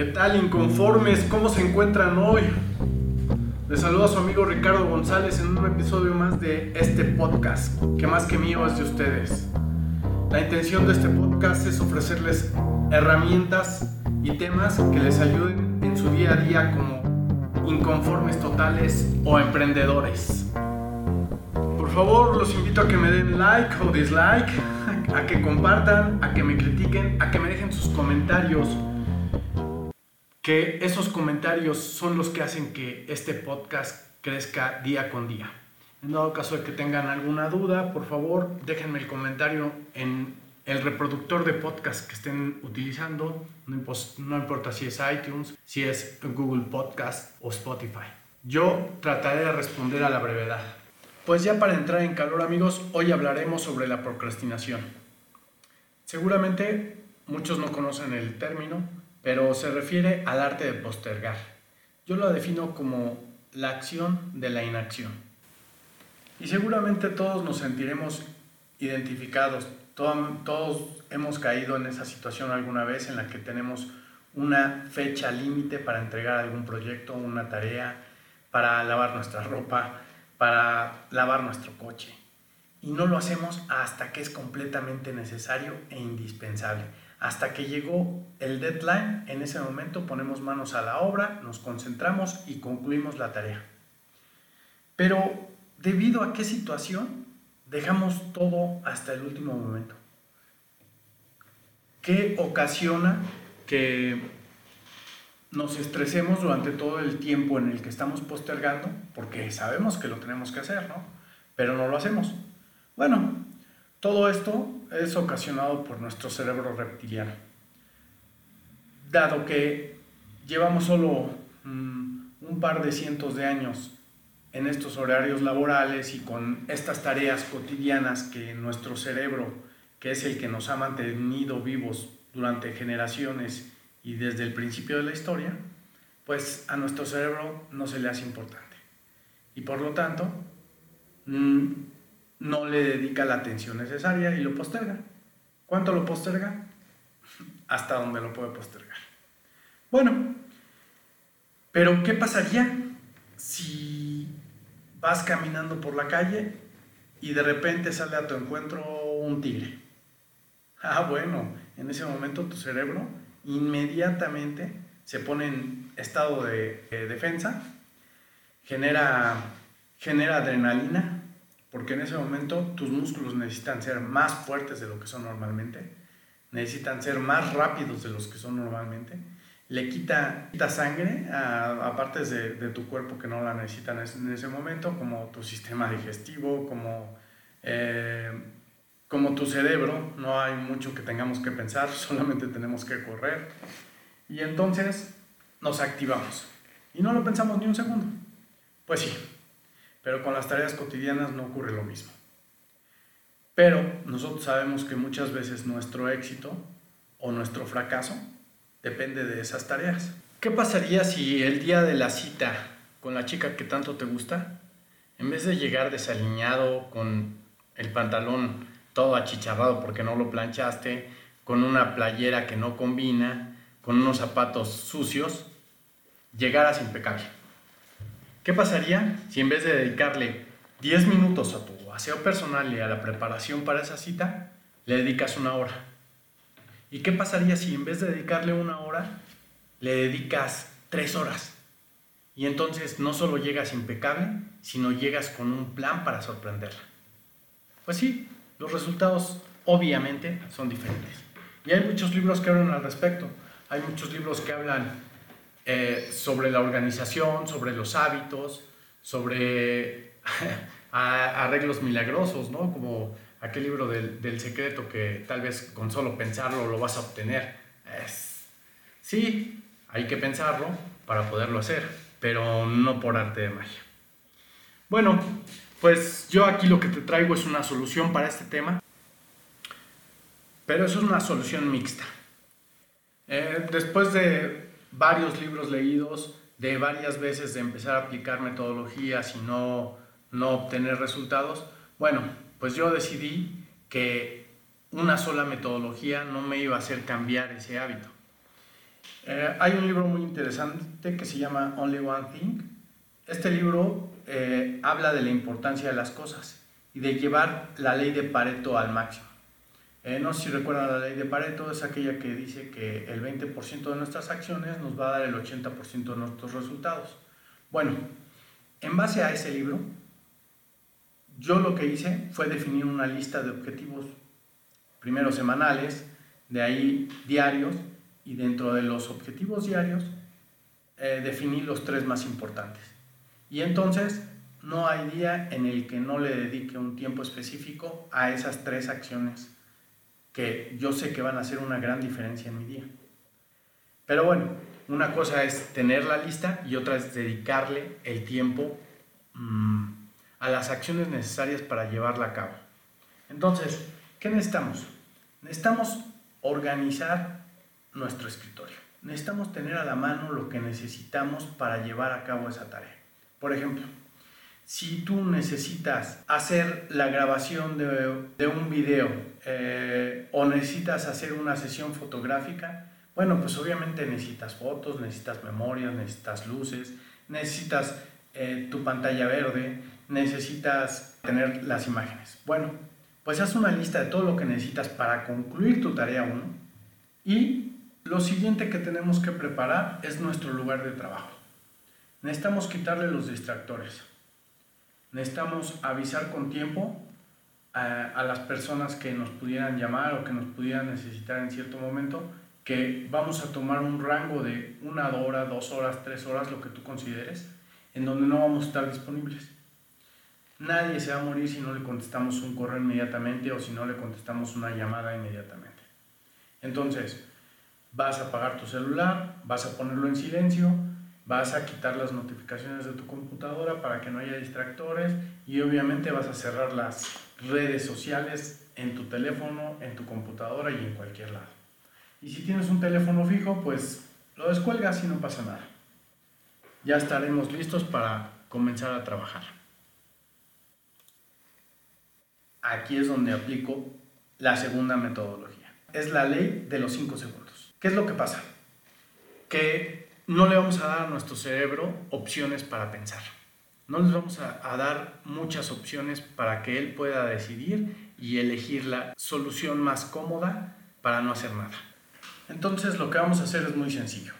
¿Qué tal inconformes? ¿Cómo se encuentran hoy? Les saluda a su amigo Ricardo González en un episodio más de este podcast, que más que mío es de ustedes. La intención de este podcast es ofrecerles herramientas y temas que les ayuden en su día a día como inconformes totales o emprendedores. Por favor, los invito a que me den like o dislike, a que compartan, a que me critiquen, a que me dejen sus comentarios que esos comentarios son los que hacen que este podcast crezca día con día. En dado caso de que tengan alguna duda, por favor, déjenme el comentario en el reproductor de podcast que estén utilizando, no, importa si es iTunes, si es Google Podcast o Spotify. Yo trataré de responder a la brevedad. Pues ya para entrar en calor amigos, hoy hablaremos sobre la procrastinación. Seguramente muchos no conocen el término, pero se refiere al arte de postergar. Yo lo defino como la acción de la inacción. Y seguramente todos nos sentiremos identificados, todos hemos caído en esa situación alguna vez en la que tenemos una fecha límite para entregar algún proyecto, una tarea, para lavar nuestra ropa, para lavar nuestro coche. Y no lo hacemos hasta que es completamente necesario e indispensable hasta que llegó el deadline, en ese momento ponemos manos a la obra, nos concentramos y concluimos la tarea. Pero, ¿debido a qué situación dejamos todo hasta el último momento? ¿Qué ocasiona que nos estresemos durante todo el tiempo en el que estamos postergando? Porque sabemos que lo tenemos que hacer, ¿no? Pero no lo hacemos. Bueno, todo esto es ocasionado por nuestro cerebro reptiliano. Dado que llevamos solo mm, un par de cientos de años en estos horarios laborales y con estas tareas cotidianas que nuestro cerebro, que es el que nos ha mantenido vivos durante generaciones y desde el principio de la historia, pues a nuestro cerebro no se le hace importante. Y por lo tanto, mm, no le dedica la atención necesaria y lo posterga. ¿Cuánto lo posterga? Hasta donde lo puede postergar. Bueno, pero ¿qué pasaría si vas caminando por la calle y de repente sale a tu encuentro un tigre? Ah, bueno, en ese momento tu cerebro inmediatamente se pone en estado de, defensa, genera, genera adrenalina, porque en ese momento tus músculos necesitan ser más fuertes de lo que son normalmente, necesitan ser más rápidos de los que son normalmente, le quita, quita sangre a, partes de, tu cuerpo que no la necesitan en ese momento, como tu sistema digestivo, como, eh, como tu cerebro, no hay mucho que tengamos que pensar, solamente tenemos que correr. Y entonces nos activamos. Y no lo pensamos ni un segundo. Pues sí, pero con las tareas cotidianas no ocurre lo mismo. Pero nosotros sabemos que muchas veces nuestro éxito o nuestro fracaso depende de esas tareas. ¿Qué pasaría si el día de la cita con la chica que tanto te gusta, en vez de llegar desaliñado con el pantalón todo achicharrado porque no lo planchaste, con una playera que no combina, con unos zapatos sucios, llegaras impecable? ¿Qué pasaría si en vez de dedicarle 10 minutos a tu aseo personal y a la preparación para esa cita, le dedicas una hora? ¿Y qué pasaría si en vez de dedicarle una hora, le dedicas tres horas? Y entonces no solo llegas impecable, sino llegas con un plan para sorprenderla. Pues sí, los resultados obviamente son diferentes. Y hay muchos libros que hablan al respecto. Hay muchos libros que hablan eh, sobre la organización, sobre los hábitos, sobre arreglos milagrosos, ¿no? Como aquel libro del, secreto que tal vez con solo pensarlo lo vas a obtener. sí, hay que pensarlo para poderlo hacer, pero no por arte de magia. Bueno, pues yo aquí lo que te traigo es una solución para este tema, pero eso es una solución mixta. Eh, después de varios libros leídos, de varias veces de empezar a aplicar metodologías y no, no obtener resultados, bueno, pues yo decidí que una sola metodología no me iba a hacer cambiar ese hábito. Eh, hay un libro muy interesante que se llama Only One Thing. Este libro eh, habla de la importancia de las cosas y de llevar la ley de Pareto al máximo. Eh, no sé si recuerdan la ley de Pareto, es aquella que dice que el 20% de nuestras acciones nos va a dar el 80% de nuestros resultados. Bueno, en base a ese libro, yo lo que hice fue definir una lista de objetivos, primero semanales, de ahí diarios, y dentro de los objetivos diarios eh, definí los tres más importantes. Y entonces no hay día en el que no le dedique un tiempo específico a esas tres acciones que yo sé que van a hacer una gran diferencia en mi día. Pero bueno, una cosa es tener la lista y otra es dedicarle el tiempo mm, a las acciones necesarias para llevarla a cabo. Entonces, ¿qué necesitamos? Necesitamos organizar nuestro escritorio. Necesitamos tener a la mano lo que necesitamos para llevar a cabo esa tarea. Por ejemplo, si tú necesitas hacer la grabación de, un video eh, o necesitas hacer una sesión fotográfica, bueno, pues obviamente necesitas fotos, necesitas memorias, necesitas luces, necesitas eh, tu pantalla verde, necesitas tener las imágenes. Bueno, pues haz una lista de todo lo que necesitas para concluir tu tarea 1 y lo siguiente que tenemos que preparar es nuestro lugar de trabajo. Necesitamos quitarle los distractores necesitamos avisar con tiempo a, las personas que nos pudieran llamar o que nos pudieran necesitar en cierto momento que vamos a tomar un rango de una hora, dos horas, tres horas, lo que tú consideres, en donde no vamos a estar disponibles. Nadie se va a morir si no le contestamos un correo inmediatamente o si no le contestamos una llamada inmediatamente. Entonces, vas a apagar tu celular, vas a ponerlo en silencio, vas a quitar las notificaciones de tu computadora para que no haya distractores y obviamente vas a cerrar las redes sociales en tu teléfono, en tu computadora y en cualquier lado. Y si tienes un teléfono fijo, pues lo descuelgas y no pasa nada. Ya estaremos listos para comenzar a trabajar. Aquí es donde aplico la segunda metodología. Es la ley de los 5 segundos. ¿Qué es lo que pasa? Que no le vamos a dar a nuestro cerebro opciones para pensar. No les vamos a, dar muchas opciones para que él pueda decidir y elegir la solución más cómoda para no hacer nada. Entonces lo que vamos a hacer es muy sencillo.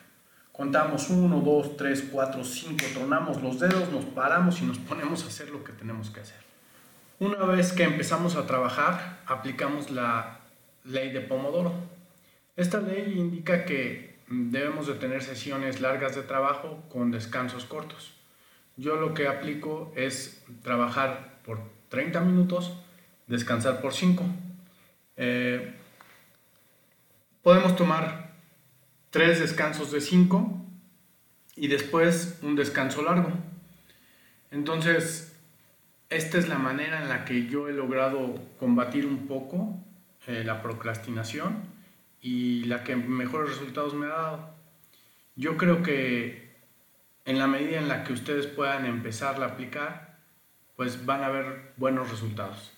Contamos 1, 2, 3, 4, 5, tronamos los dedos, nos paramos y nos ponemos a hacer lo que tenemos que hacer. Una vez que empezamos a trabajar, aplicamos la ley de Pomodoro. Esta ley indica que debemos de tener sesiones largas de trabajo con descansos cortos. Yo lo que aplico es trabajar por 30 minutos, descansar por 5. Eh, podemos tomar tres descansos de 5 y después un descanso largo. Entonces, esta es la manera en la que yo he logrado combatir un poco eh, la procrastinación y la que mejores resultados me ha dado. Yo creo que en la medida en la que ustedes puedan empezar a aplicar, pues van a ver buenos resultados.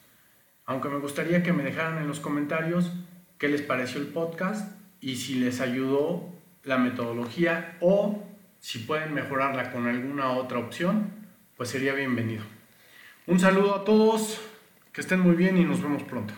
Aunque me gustaría que me dejaran en los comentarios qué les pareció el podcast y si les ayudó la metodología o si pueden mejorarla con alguna otra opción, pues sería bienvenido. Un saludo a todos, que estén muy bien y nos vemos pronto.